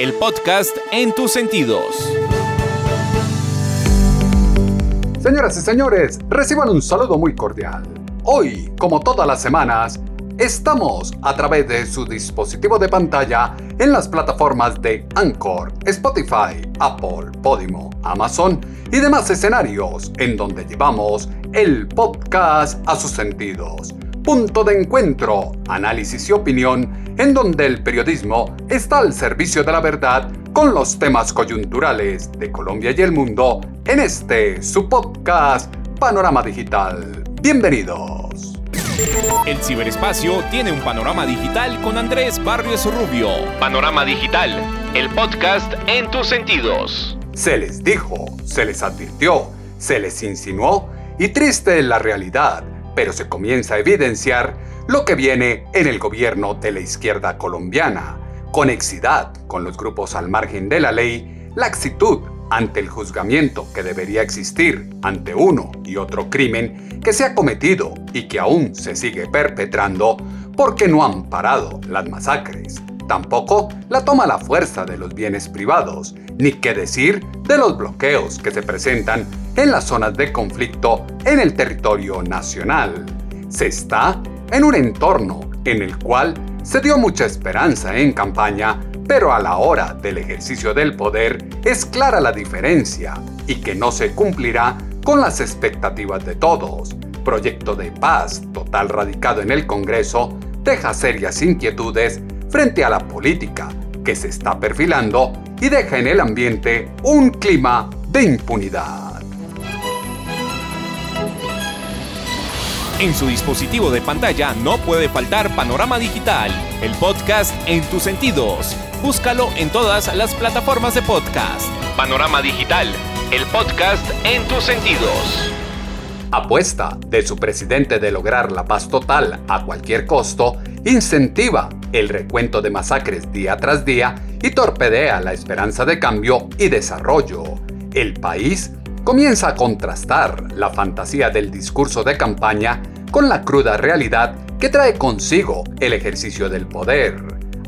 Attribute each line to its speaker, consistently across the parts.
Speaker 1: el podcast en tus sentidos.
Speaker 2: Señoras y señores, reciban un saludo muy cordial. Hoy, como todas las semanas, estamos a través de su dispositivo de pantalla en las plataformas de Anchor, Spotify, Apple, Podimo, Amazon y demás escenarios en donde llevamos el podcast a sus sentidos. Punto de encuentro, análisis y opinión en donde el periodismo está al servicio de la verdad con los temas coyunturales de Colombia y el mundo en este su podcast Panorama Digital. Bienvenidos.
Speaker 1: El ciberespacio tiene un panorama digital con Andrés Barrios Rubio. Panorama Digital, el podcast en tus sentidos.
Speaker 2: Se les dijo, se les advirtió, se les insinuó y triste es la realidad, pero se comienza a evidenciar lo que viene en el gobierno de la izquierda colombiana conexidad con los grupos al margen de la ley, laxitud ante el juzgamiento que debería existir ante uno y otro crimen que se ha cometido y que aún se sigue perpetrando porque no han parado las masacres. Tampoco la toma la fuerza de los bienes privados, ni qué decir de los bloqueos que se presentan en las zonas de conflicto en el territorio nacional. Se está en un entorno en el cual se dio mucha esperanza en campaña, pero a la hora del ejercicio del poder es clara la diferencia y que no se cumplirá con las expectativas de todos. Proyecto de paz total radicado en el Congreso deja serias inquietudes frente a la política que se está perfilando y deja en el ambiente un clima de impunidad.
Speaker 1: En su dispositivo de pantalla no puede faltar Panorama Digital, el podcast en tus sentidos. Búscalo en todas las plataformas de podcast. Panorama Digital, el podcast en tus sentidos.
Speaker 2: Apuesta de su presidente de lograr la paz total a cualquier costo, incentiva el recuento de masacres día tras día y torpedea la esperanza de cambio y desarrollo. El país comienza a contrastar la fantasía del discurso de campaña con la cruda realidad que trae consigo el ejercicio del poder.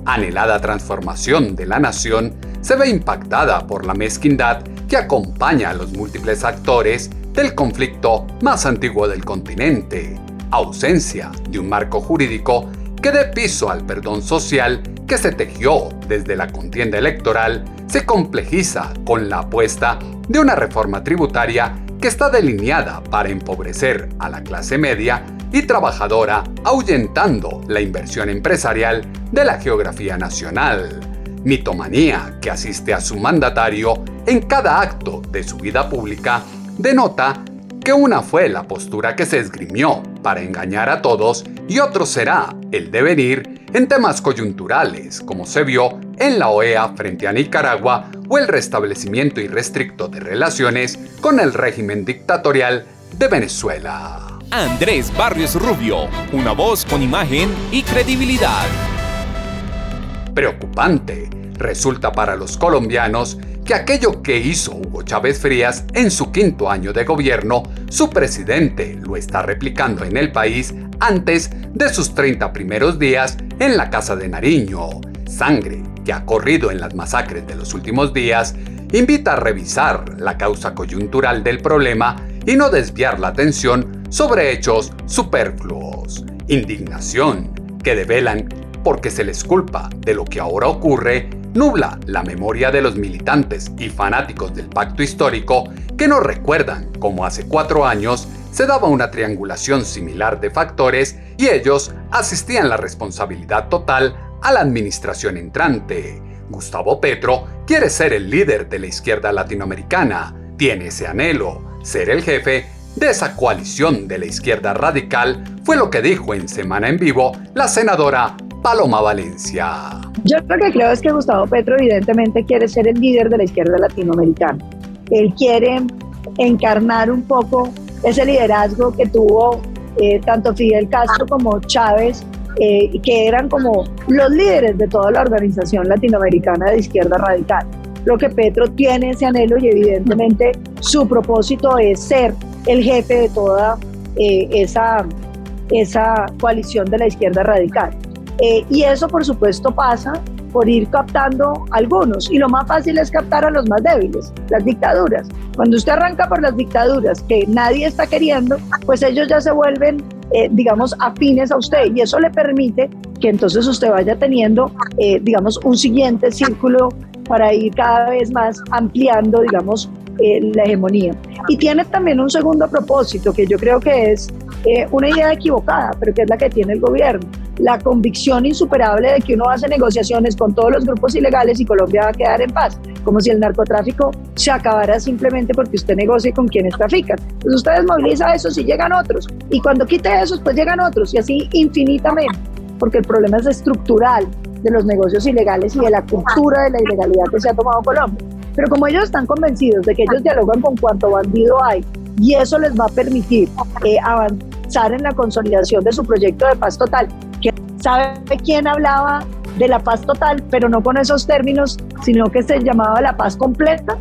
Speaker 2: Anhelada transformación de la nación se ve impactada por la mezquindad que acompaña a los múltiples actores del conflicto más antiguo del continente, ausencia de un marco jurídico que dé piso al perdón social que se tejió desde la contienda electoral, se complejiza con la apuesta de una reforma tributaria que está delineada para empobrecer a la clase media y trabajadora, ahuyentando la inversión empresarial de la geografía nacional. Mitomanía que asiste a su mandatario en cada acto de su vida pública denota que una fue la postura que se esgrimió para engañar a todos y otro será el devenir en temas coyunturales, como se vio en la OEA frente a Nicaragua o el restablecimiento irrestricto de relaciones con el régimen dictatorial de Venezuela.
Speaker 1: Andrés Barrios Rubio, una voz con imagen y credibilidad.
Speaker 2: Preocupante resulta para los colombianos que aquello que hizo Hugo Chávez Frías en su quinto año de gobierno, su presidente lo está replicando en el país antes de sus 30 primeros días en la Casa de Nariño. Sangre que ha corrido en las masacres de los últimos días invita a revisar la causa coyuntural del problema y no desviar la atención sobre hechos superfluos. Indignación que develan porque se les culpa de lo que ahora ocurre nubla la memoria de los militantes y fanáticos del pacto histórico que no recuerdan cómo hace cuatro años se daba una triangulación similar de factores y ellos asistían la responsabilidad total a la administración entrante. Gustavo Petro quiere ser el líder de la izquierda latinoamericana, tiene ese anhelo, ser el jefe de esa coalición de la izquierda radical, fue lo que dijo en Semana en Vivo la senadora Paloma Valencia.
Speaker 3: Yo lo que creo es que Gustavo Petro evidentemente quiere ser el líder de la izquierda latinoamericana. Él quiere encarnar un poco ese liderazgo que tuvo eh, tanto Fidel Castro como Chávez, eh, que eran como los líderes de toda la organización latinoamericana de izquierda radical. Lo que Petro tiene ese anhelo y evidentemente su propósito es ser el jefe de toda eh, esa, esa coalición de la izquierda radical. Eh, y eso, por supuesto, pasa por ir captando algunos. Y lo más fácil es captar a los más débiles, las dictaduras. Cuando usted arranca por las dictaduras que nadie está queriendo, pues ellos ya se vuelven, eh, digamos, afines a usted. Y eso le permite que entonces usted vaya teniendo, eh, digamos, un siguiente círculo para ir cada vez más ampliando, digamos, la hegemonía. Y tiene también un segundo propósito que yo creo que es una idea equivocada, pero que es la que tiene el gobierno la convicción insuperable de que uno hace negociaciones con todos los grupos ilegales y Colombia va a quedar en paz, como si el narcotráfico se acabara simplemente porque usted negocie con quienes trafican. Pues usted desmoviliza eso y llegan otros, y cuando quite esos, pues llegan otros, y así infinitamente, porque el problema es estructural de los negocios ilegales y de la cultura de la ilegalidad que se ha tomado Colombia. Pero como ellos están convencidos de que ellos dialogan con cuanto bandido hay, y eso les va a permitir eh, avanzar en la consolidación de su proyecto de paz total, ¿Sabe quién hablaba de la paz total, pero no con esos términos, sino que se llamaba la paz completa?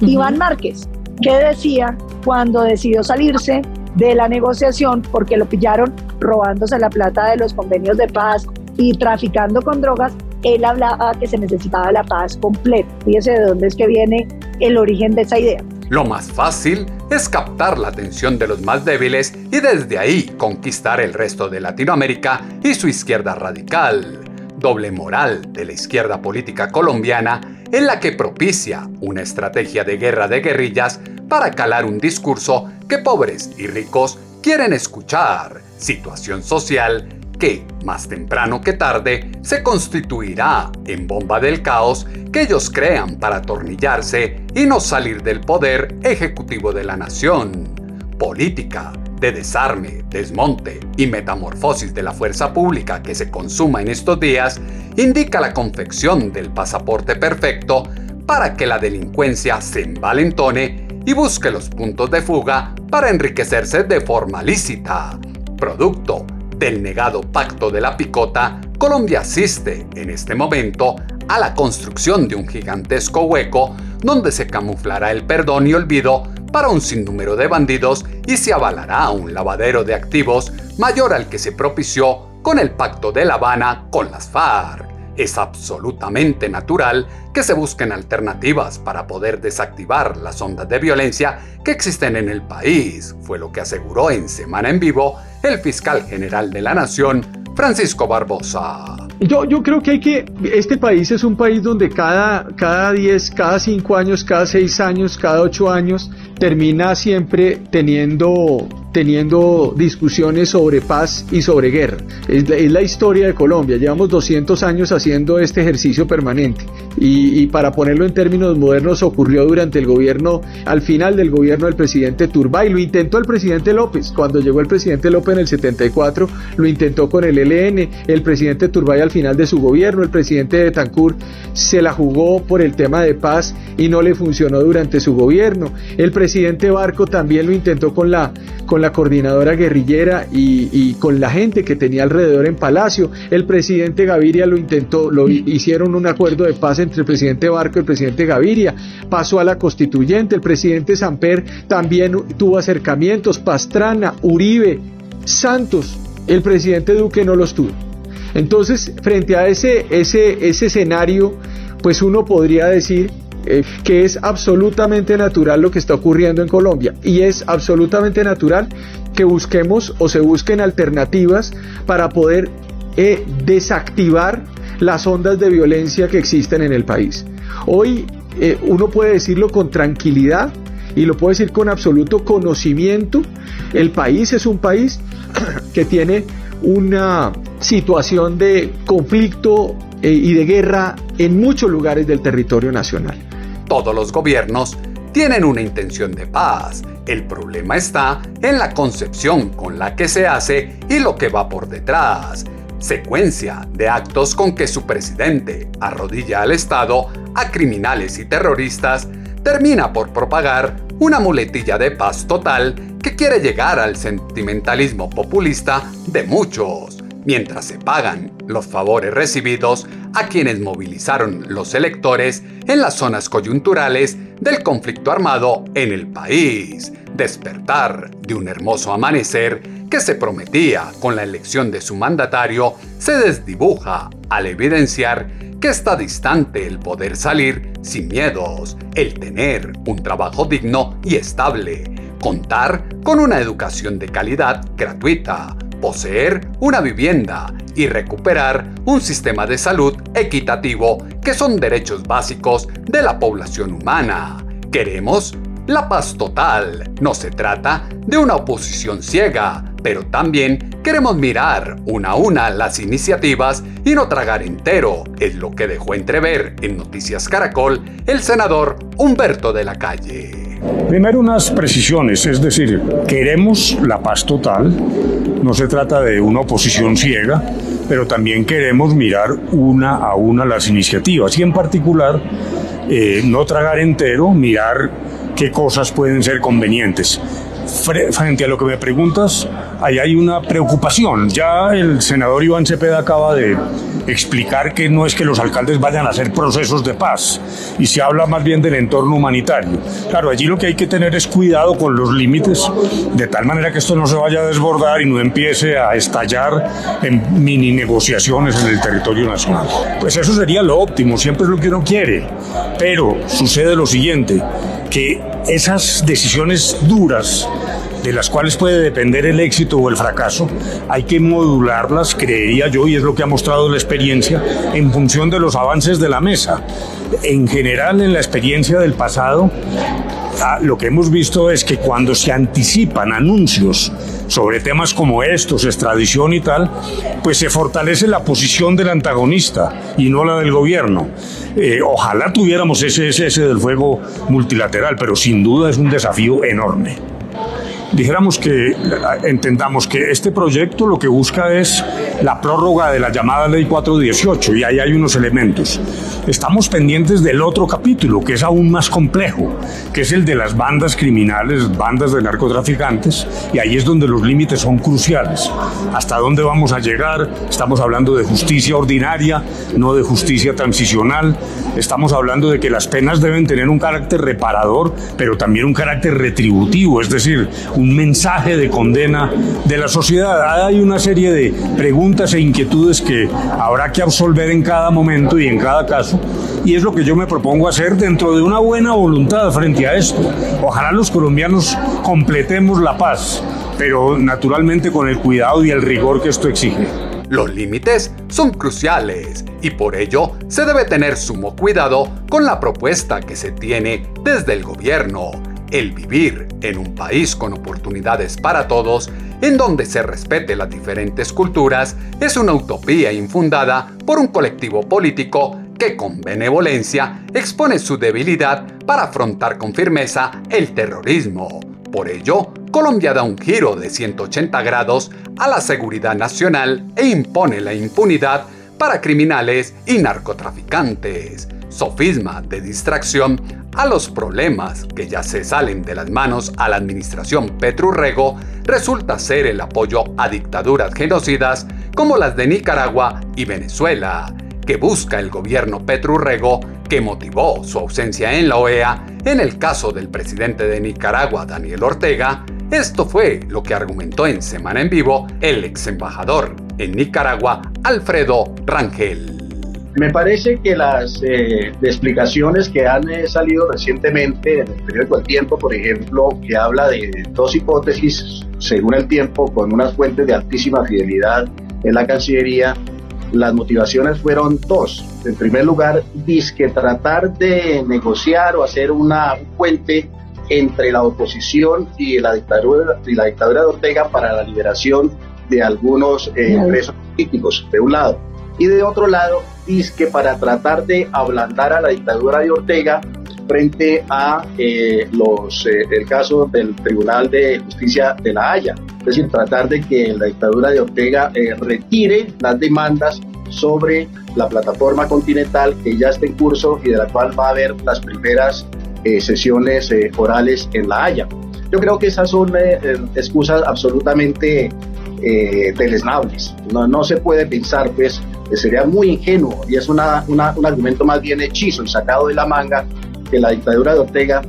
Speaker 3: Iván Márquez, que decía cuando decidió salirse de la negociación porque lo pillaron robándose la plata de los convenios de paz y traficando con drogas, él hablaba que se necesitaba la paz completa. Fíjese de dónde es que viene el origen de esa idea.
Speaker 2: Lo más fácil es captar la atención de los más débiles y desde ahí conquistar el resto de Latinoamérica y su izquierda radical. Doble moral de la izquierda política colombiana en la que propicia una estrategia de guerra de guerrillas para calar un discurso que pobres y ricos quieren escuchar. Situación social que, más temprano que tarde, se constituirá en bomba del caos que ellos crean para atornillarse y no salir del poder ejecutivo de la nación. Política de desarme, desmonte y metamorfosis de la fuerza pública que se consuma en estos días indica la confección del pasaporte perfecto para que la delincuencia se envalentone y busque los puntos de fuga para enriquecerse de forma lícita. Producto del negado pacto de la picota, Colombia asiste en este momento a la construcción de un gigantesco hueco donde se camuflará el perdón y olvido para un sinnúmero de bandidos y se avalará un lavadero de activos mayor al que se propició con el pacto de La Habana con las FARC. Es absolutamente natural que se busquen alternativas para poder desactivar las ondas de violencia que existen en el país, fue lo que aseguró en Semana en Vivo el fiscal general de la Nación, Francisco Barbosa.
Speaker 4: Yo, yo creo que hay que, este país es un país donde cada, cada 10, cada 5 años, cada 6 años, cada 8 años, termina siempre teniendo teniendo discusiones sobre paz y sobre guerra. Es la, historia de Colombia. Llevamos 200 años haciendo este ejercicio permanente. Y, para ponerlo en términos modernos, ocurrió durante el gobierno, al final del gobierno del presidente Turbay. Lo intentó el presidente López. Cuando llegó el presidente López en el 74, lo intentó con el ELN. El presidente Turbay al final de su gobierno, el presidente de Tancur se la jugó por el tema de paz y no le funcionó durante su gobierno. El presidente Barco también lo intentó con la, con la coordinadora guerrillera y, con la gente que tenía alrededor en Palacio. El presidente Gaviria lo intentó, lo hicieron un acuerdo de paz entre el presidente Barco y el presidente Gaviria. Pasó a la constituyente. El presidente Samper también tuvo acercamientos. Pastrana, Uribe, Santos. El presidente Duque no los tuvo. Entonces, frente a ese, ese, ese escenario, pues uno podría decir eh, que es absolutamente natural lo que está ocurriendo en Colombia y es absolutamente natural que busquemos o se busquen alternativas para poder eh, desactivar las ondas de violencia que existen en el país. Hoy eh, uno puede decirlo con tranquilidad y lo puede decir con absoluto conocimiento. El país es un país que tiene una situación de conflicto y de guerra en muchos lugares del territorio nacional.
Speaker 2: Todos los gobiernos tienen una intención de paz. El problema está en la concepción con la que se hace y lo que va por detrás. secuencia de actos con que su presidente arrodilla al Estado, a criminales y terroristas, termina por propagar una muletilla de paz total que quiere llegar al sentimentalismo populista de muchos, mientras se pagan los favores recibidos a quienes movilizaron los electores en las zonas coyunturales del conflicto armado en el país, despertar de un hermoso amanecer que se prometía con la elección de su mandatario se desdibuja al evidenciar que está distante el poder salir sin miedos, el tener un trabajo digno y estable, contar con una educación de calidad gratuita, poseer una vivienda y recuperar un sistema de salud equitativo que son derechos básicos de la población humana. Queremos la paz total. No se trata de una oposición ciega, pero también queremos mirar una a una las iniciativas y no tragar entero, es lo que dejó entrever en Noticias Caracol el senador Humberto de la Calle.
Speaker 5: Primero unas precisiones, es decir, queremos la paz total, no se trata de una oposición ciega, pero también queremos mirar una a una las iniciativas y en particular eh, no tragar entero, mirar qué cosas pueden ser convenientes frente a lo que me preguntas, ahí hay una preocupación. Ya el senador Iván Cepeda acaba de explicar que no es que los alcaldes vayan a hacer procesos de paz y se habla más bien del entorno humanitario. Claro, allí lo que hay que tener es cuidado con los límites, de tal manera que esto no se vaya a desbordar y no empiece a estallar en mini negociaciones en el territorio nacional. Pues eso sería lo óptimo, siempre es lo que uno quiere. Pero sucede lo siguiente, que esas decisiones duras de las cuales puede depender el éxito o el fracaso, hay que modularlas, creería yo, y es lo que ha mostrado la experiencia, en función de los avances de la mesa. En general, en la experiencia del pasado, ah, lo que hemos visto es que cuando se anticipan anuncios sobre temas como estos, extradición y tal, pues se fortalece la posición del antagonista y no la del gobierno. Eh, ojalá tuviéramos ese, ese del fuego multilateral, pero sin duda es un desafío enorme dijéramos que entendamos que este proyecto lo que busca es la prórroga de la llamada ley 418 y ahí hay unos elementos. Estamos pendientes del otro capítulo que es aún más complejo, que es el de las bandas criminales, bandas de narcotraficantes y ahí es donde los límites son cruciales. ¿Hasta dónde vamos a llegar? Estamos hablando de justicia ordinaria, no de justicia transicional. Estamos hablando de que las penas deben tener un carácter reparador, pero también un carácter retributivo, es decir, un mensaje de condena de la sociedad. Hay una serie de preguntas e inquietudes que habrá que absolver en cada momento y en cada caso. Y es lo que yo me propongo hacer dentro de una buena voluntad frente a esto. Ojalá los colombianos completemos la paz, pero naturalmente con el cuidado y el rigor que esto exige.
Speaker 2: Los límites son cruciales y por ello se debe tener sumo cuidado con la propuesta que se tiene desde el gobierno el vivir en un país con oportunidades para todos, en donde se respete las diferentes culturas, es una utopía infundada por un colectivo político que con benevolencia expone su debilidad para afrontar con firmeza el terrorismo. Por ello, Colombia da un giro de 180 grados a la seguridad nacional e impone la impunidad para criminales y narcotraficantes sofisma de distracción a los problemas que ya se salen de las manos a la administración Petrurrego resulta ser el apoyo a dictaduras genocidas como las de Nicaragua y Venezuela, que busca el gobierno Petrurrego que motivó su ausencia en la OEA en el caso del presidente de Nicaragua, Daniel Ortega. Esto fue lo que argumentó en Semana en Vivo el ex embajador en Nicaragua, Alfredo Rangel.
Speaker 6: Me parece que las eh, explicaciones que han eh, salido recientemente en el periódico El Tiempo, por ejemplo, que habla de dos hipótesis según el tiempo con unas fuentes de altísima fidelidad en la Cancillería, las motivaciones fueron dos. En primer lugar, que tratar de negociar o hacer una, un puente entre la oposición y la dictadura, y la dictadura de Ortega para la liberación de algunos eh, presos políticos, de un lado y de otro lado, que para tratar de ablandar a la dictadura de Ortega frente a eh, los, eh, el caso del Tribunal de Justicia de La Haya. Es decir, tratar de que la dictadura de Ortega eh, retire las demandas sobre la plataforma continental que ya está en curso y de la cual va a haber las primeras sesiones orales en La Haya. Yo creo que esas son excusas absolutamente deleznables. No, no se puede pensar, pues, sería muy ingenuo y es una, un argumento más bien hechizo y sacado de la manga que la dictadura de Ortega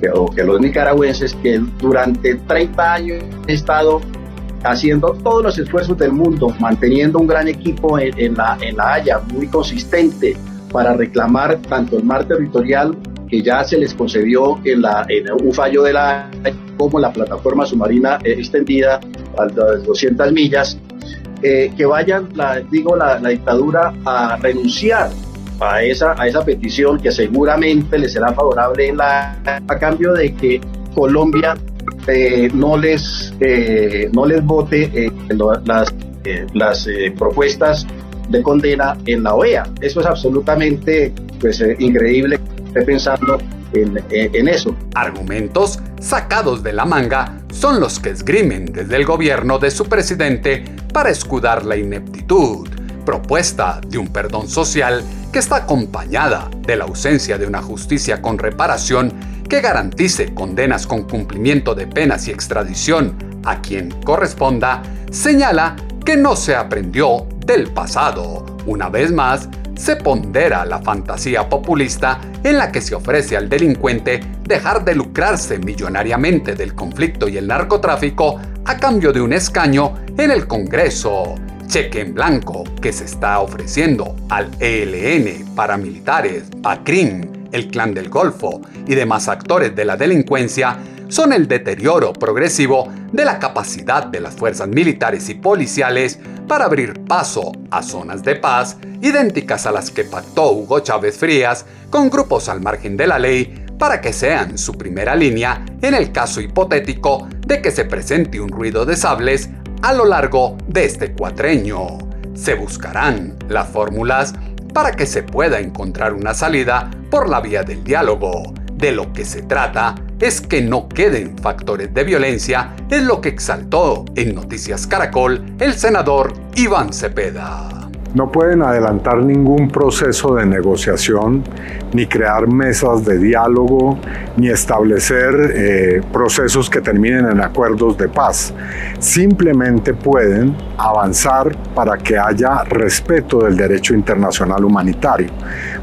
Speaker 6: que, o que los nicaragüenses que durante 30 años han estado haciendo todos los esfuerzos del mundo, manteniendo un gran equipo en, la, en la Haya, muy consistente para reclamar tanto el mar territorial que ya se les concedió en, la, en un fallo de la como la plataforma submarina extendida a las 200 millas eh, que vayan, la, digo, la, dictadura a renunciar a esa, a esa petición que seguramente les será favorable en la, a cambio de que Colombia eh, no les eh, no les vote las, las propuestas de condena en la OEA. Eso es absolutamente pues, increíble. Pensando en, en, eso.
Speaker 2: Argumentos sacados de la manga son los que esgrimen desde el gobierno de su presidente para escudar la ineptitud, propuesta de un perdón social que está acompañada de la ausencia de una justicia con reparación que garantice condenas con cumplimiento de penas y extradición a quien corresponda, señala que no se aprendió del pasado. Una vez más, se pondera la fantasía populista en la que se ofrece al delincuente dejar de lucrarse millonariamente del conflicto y el narcotráfico a cambio de un escaño en el Congreso. Cheque en blanco que se está ofreciendo al ELN, paramilitares, BACRIM, el Clan del Golfo y demás actores de la delincuencia son el deterioro progresivo de la capacidad de las fuerzas militares y policiales para abrir paso a zonas de paz idénticas a las que pactó Hugo Chávez Frías con grupos al margen de la ley para que sean su primera línea en el caso hipotético de que se presente un ruido de sables a lo largo de este cuatreño. Se buscarán las fórmulas para que se pueda encontrar una salida por la vía del diálogo. De lo que se trata es que no queden factores de violencia, es lo que exaltó en Noticias Caracol el senador Iván Cepeda.
Speaker 7: No pueden adelantar ningún proceso de negociación, ni crear mesas de diálogo, ni establecer eh, procesos que terminen en acuerdos de paz. Simplemente pueden avanzar para que haya respeto del derecho internacional humanitario,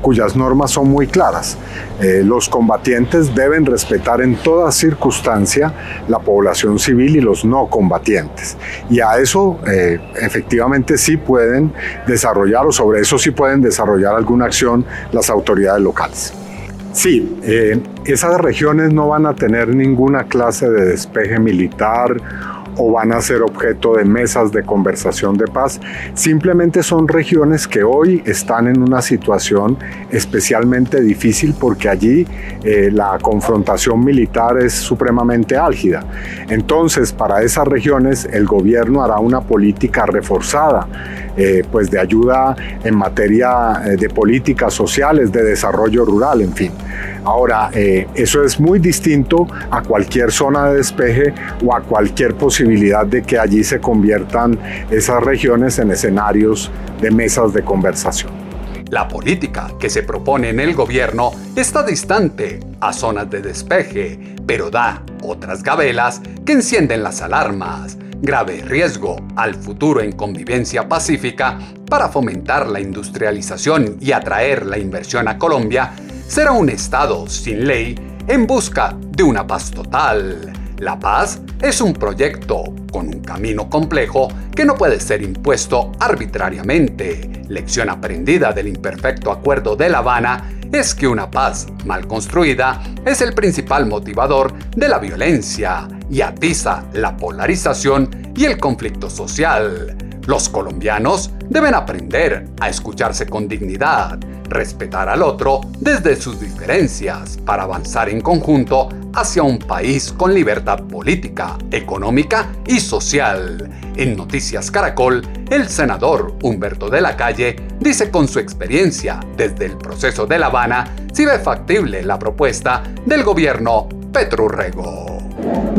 Speaker 7: cuyas normas son muy claras. Eh, los combatientes deben respetar en toda circunstancia la población civil y los no combatientes. Y a eso eh, efectivamente sí pueden o sobre eso sí pueden desarrollar alguna acción las autoridades locales. Sí, eh, esas regiones no van a tener ninguna clase de despeje militar o van a ser objeto de mesas de conversación de paz. Simplemente son regiones que hoy están en una situación especialmente difícil porque allí eh, la confrontación militar es supremamente álgida. Entonces, para esas regiones el gobierno hará una política reforzada, eh, pues de ayuda en materia eh, de políticas sociales, de desarrollo rural, en fin. Ahora, eso es muy distinto a cualquier zona de despeje o a cualquier posibilidad de que allí se conviertan esas regiones en escenarios de mesas de conversación.
Speaker 2: La política que se propone en el gobierno está distante a zonas de despeje, pero da otras gabelas que encienden las alarmas. Grave riesgo al futuro en convivencia pacífica para fomentar la industrialización y atraer la inversión a Colombia será un Estado sin ley en busca de una paz total. La paz es un proyecto con un camino complejo que no puede ser impuesto arbitrariamente. Lección aprendida del imperfecto acuerdo de La Habana es que una paz mal construida es el principal motivador de la violencia y atiza la polarización y el conflicto social. Los colombianos deben aprender a escucharse con dignidad, respetar al otro desde sus diferencias para avanzar en conjunto hacia un país con libertad política, económica y social. En Noticias Caracol, el senador Humberto de la Calle dice con su experiencia desde el proceso de La Habana si ve factible la propuesta del gobierno Petro Rego.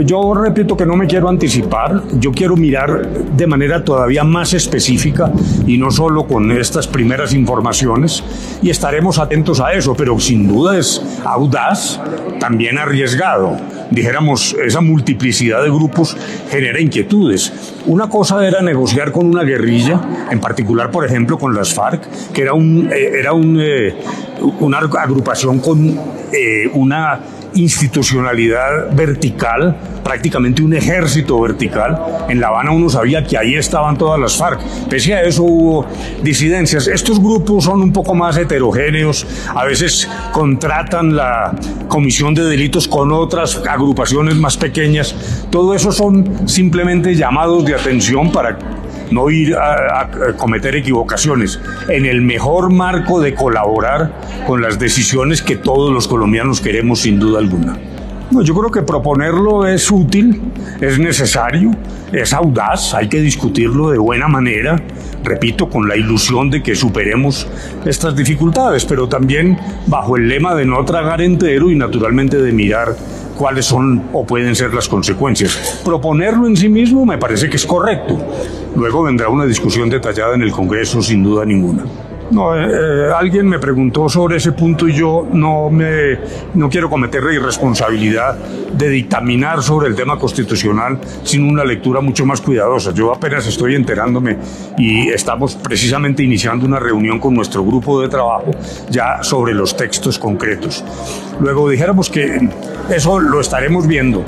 Speaker 5: Yo repito que no me quiero anticipar, yo quiero mirar de manera todavía más específica y no solo con estas primeras informaciones y estaremos atentos a eso, pero sin duda es audaz, también arriesgado. Dijéramos, esa multiplicidad de grupos genera inquietudes. Una cosa era negociar con una guerrilla, en particular, por ejemplo, con las FARC, que era, un, eh, era un, eh, una agrupación con eh, una institucionalidad vertical, prácticamente un ejército vertical. En La Habana uno sabía que ahí estaban todas las FARC. Pese a eso hubo disidencias. Estos grupos son un poco más heterogéneos, a veces contratan la comisión de delitos con otras agrupaciones más pequeñas. Todo eso son simplemente llamados de atención para no ir a, cometer equivocaciones, en el mejor marco de colaborar con las decisiones que todos los colombianos queremos sin duda alguna. yo creo que proponerlo es útil, es necesario, es audaz, hay que discutirlo de buena manera, repito, con la ilusión de que superemos estas dificultades, pero también bajo el lema de no tragar entero y naturalmente de mirar cuáles son o pueden ser las consecuencias. Proponerlo en sí mismo me parece que es correcto. Luego vendrá una discusión detallada en el Congreso, sin duda ninguna. No, eh, eh, alguien me preguntó sobre ese punto y yo no me no quiero cometer la irresponsabilidad de dictaminar sobre el tema constitucional sin una lectura mucho más cuidadosa. Yo apenas estoy enterándome y estamos precisamente iniciando una reunión con nuestro grupo de trabajo ya sobre los textos concretos. Luego dijéramos que eso lo estaremos viendo.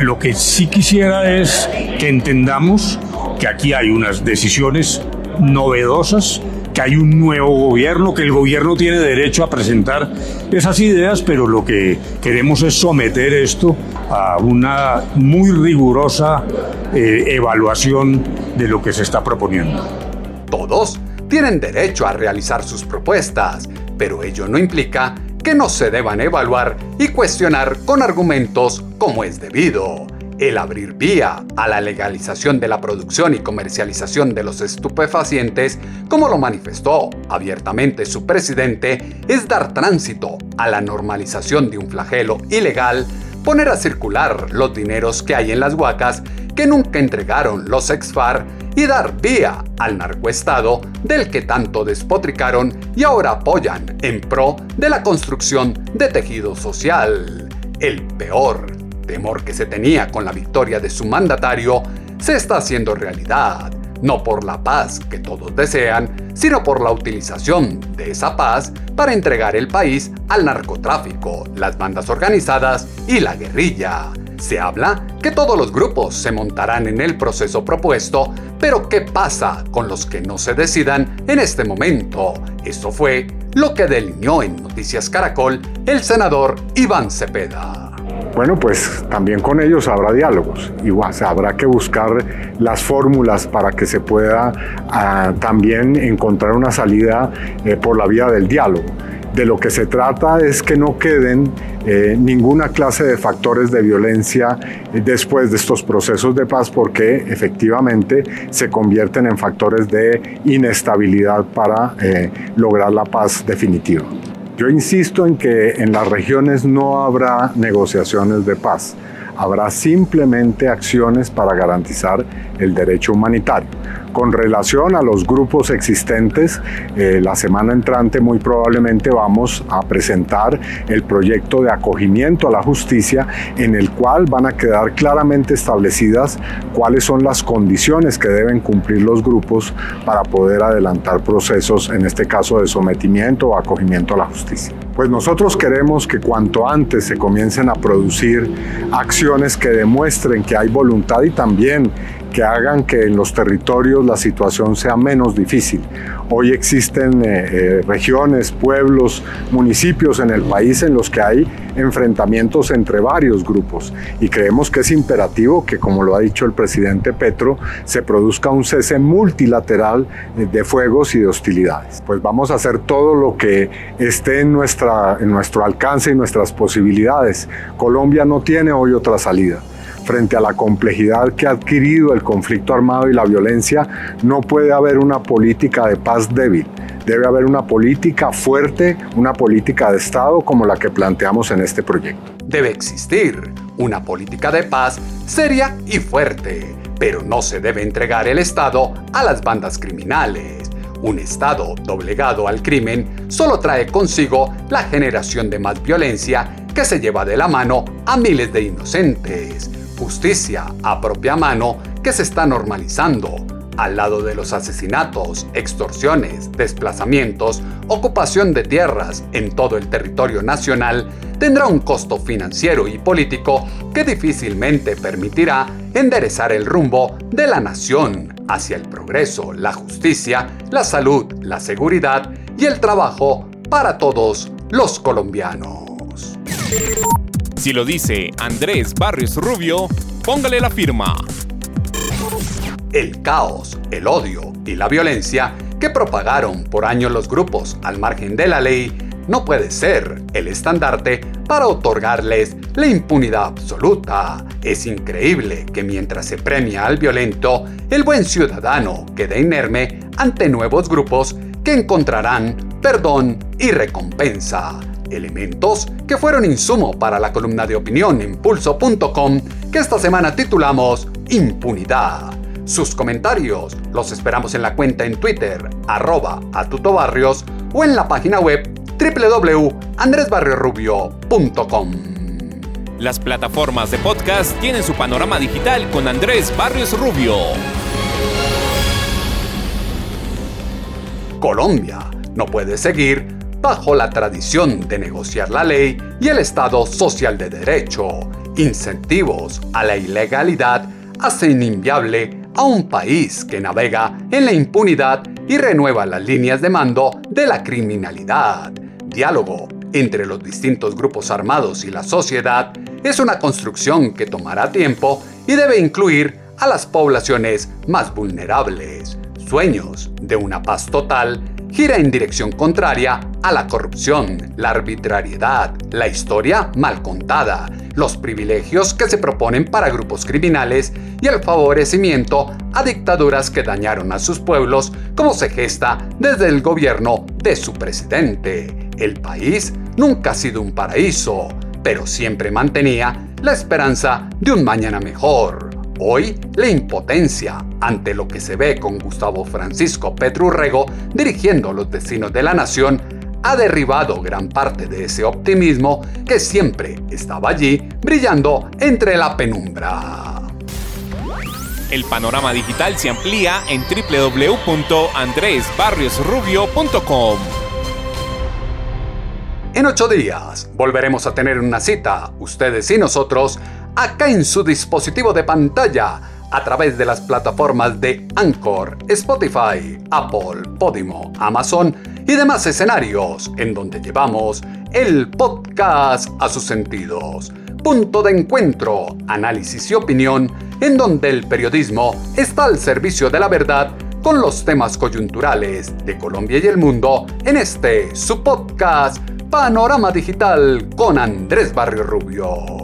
Speaker 5: Lo que sí quisiera es que entendamos que aquí hay unas decisiones novedosas que hay un nuevo gobierno, que el gobierno tiene derecho a presentar esas ideas, pero lo que queremos es someter esto a una muy rigurosa eh, evaluación de lo que se está proponiendo.
Speaker 2: Todos tienen derecho a realizar sus propuestas, pero ello no implica que no se deban evaluar y cuestionar con argumentos como es debido el abrir vía a la legalización de la producción y comercialización de los estupefacientes, como lo manifestó abiertamente su presidente, es dar tránsito a la normalización de un flagelo ilegal, poner a circular los dineros que hay en las huacas que nunca entregaron los exfar y dar vía al narcoestado del que tanto despotricaron y ahora apoyan en pro de la construcción de tejido social. El peor temor que se tenía con la victoria de su mandatario se está haciendo realidad, no por la paz que todos desean, sino por la utilización de esa paz para entregar el país al narcotráfico, las bandas organizadas y la guerrilla. Se habla que todos los grupos se montarán en el proceso propuesto, pero ¿qué pasa con los que no se decidan en este momento? Eso fue lo que delineó en Noticias Caracol el senador Iván Cepeda.
Speaker 7: Bueno, pues también con ellos habrá diálogos. Igual habrá que buscar las fórmulas para que se pueda ah, también encontrar una salida eh, por la vía del diálogo. De lo que se trata es que no queden eh, ninguna clase de factores de violencia eh, después de estos procesos de paz porque efectivamente se convierten en factores de inestabilidad para lograr la paz definitiva. Yo insisto en que en las regiones no habrá negociaciones de paz, habrá simplemente acciones para garantizar el derecho humanitario. Con relación a los grupos existentes, eh, la semana entrante muy probablemente vamos a presentar el proyecto de acogimiento a la justicia en el cual van a quedar claramente establecidas cuáles son las condiciones que deben cumplir los grupos para poder adelantar procesos, en este caso de sometimiento o acogimiento a la justicia. Pues nosotros queremos que cuanto antes se comiencen a producir acciones que demuestren que hay voluntad y también que hagan que en los territorios la situación sea menos difícil. Hoy existen eh, eh, regiones, pueblos, municipios en el país en los que hay enfrentamientos entre varios grupos y creemos que es imperativo que, como lo ha dicho el presidente Petro, se produzca un cese multilateral de fuegos y de hostilidades. Pues vamos a hacer todo lo que esté en, nuestra, en nuestro alcance y nuestras posibilidades. Colombia no tiene hoy otra salida. Frente a la complejidad que ha adquirido el conflicto armado y la violencia, no puede haber una política de paz débil. Debe haber una política fuerte, una política de Estado como la que planteamos en este proyecto.
Speaker 2: Debe existir una política de paz seria y fuerte, pero no se debe entregar el Estado a las bandas criminales. Un Estado doblegado al crimen solo trae consigo la generación de más violencia que se lleva de la mano a miles de inocentes. Justicia a propia mano que se está normalizando. Al lado de los asesinatos, extorsiones, desplazamientos, ocupación de tierras en todo el territorio nacional, tendrá un costo financiero y político que difícilmente permitirá enderezar el rumbo de la nación hacia el progreso, la justicia, la salud, la seguridad y el trabajo para todos los colombianos.
Speaker 1: Si lo dice Andrés Barrios Rubio, póngale la firma.
Speaker 2: El caos, el odio y la violencia que propagaron por años los grupos al margen de la ley no puede ser el estandarte para otorgarles la impunidad absoluta. Es increíble que mientras se premia al violento, el buen ciudadano quede inerme ante nuevos grupos que encontrarán perdón y recompensa elementos que fueron insumo para la columna de opinión en pulso.com que esta semana titulamos Impunidad. Sus comentarios los esperamos en la cuenta en Twitter, arroba atutobarrios o en la página web www.andresbarriorubio.com.
Speaker 1: Las plataformas de podcast tienen su panorama digital con Andrés Barrios Rubio.
Speaker 2: Colombia no puede seguir bajo la tradición de negociar la ley y el Estado social de derecho. Incentivos a la ilegalidad hacen inviable a un país que navega en la impunidad y renueva las líneas de mando de la criminalidad. Diálogo entre los distintos grupos armados y la sociedad es una construcción que tomará tiempo y debe incluir a las poblaciones más vulnerables. Sueños de una paz total gira en dirección contraria a la corrupción, la arbitrariedad, la historia mal contada, los privilegios que se proponen para grupos criminales y el favorecimiento a dictaduras que dañaron a sus pueblos como se gesta desde el gobierno de su presidente. El país nunca ha sido un paraíso, pero siempre mantenía la esperanza de un mañana mejor. Hoy, la impotencia ante lo que se ve con Gustavo Francisco Petrurrego dirigiendo los destinos de la nación ha derribado gran parte de ese optimismo que siempre estaba allí brillando entre la penumbra.
Speaker 1: El panorama digital se amplía en www.andresbarriosrubio.com.
Speaker 2: En ocho días volveremos a tener una cita, ustedes y nosotros, acá en su dispositivo de pantalla a través de las plataformas de Anchor, Spotify, Apple, Podimo, Amazon y demás escenarios en donde llevamos el podcast a sus sentidos. Punto de encuentro, análisis y opinión en donde el periodismo está al servicio de la verdad con los temas coyunturales de Colombia y el mundo en este su podcast Panorama Digital con Andrés Barrio Rubio.